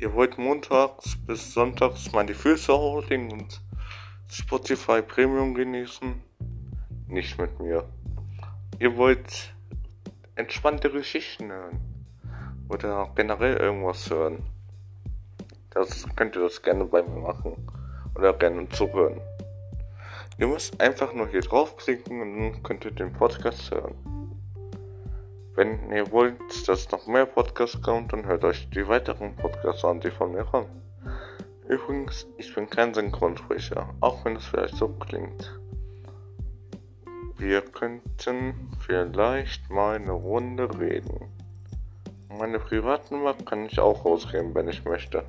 Ihr wollt montags bis sonntags mal die Füße hochlegen und Spotify Premium genießen? Nicht mit mir. Ihr wollt entspannte Geschichten hören oder generell irgendwas hören. Das könnt ihr das gerne bei mir machen oder gerne zuhören. Ihr müsst einfach nur hier draufklicken und dann könnt ihr den Podcast hören. Wenn ihr wollt, dass noch mehr Podcasts kommt, dann hört euch die weiteren Podcasts an, die von mir kommen. Übrigens, ich bin kein Synchronsprecher, auch wenn es vielleicht so klingt. Wir könnten vielleicht mal eine Runde reden. Meine Privatnummer kann ich auch rausgeben, wenn ich möchte.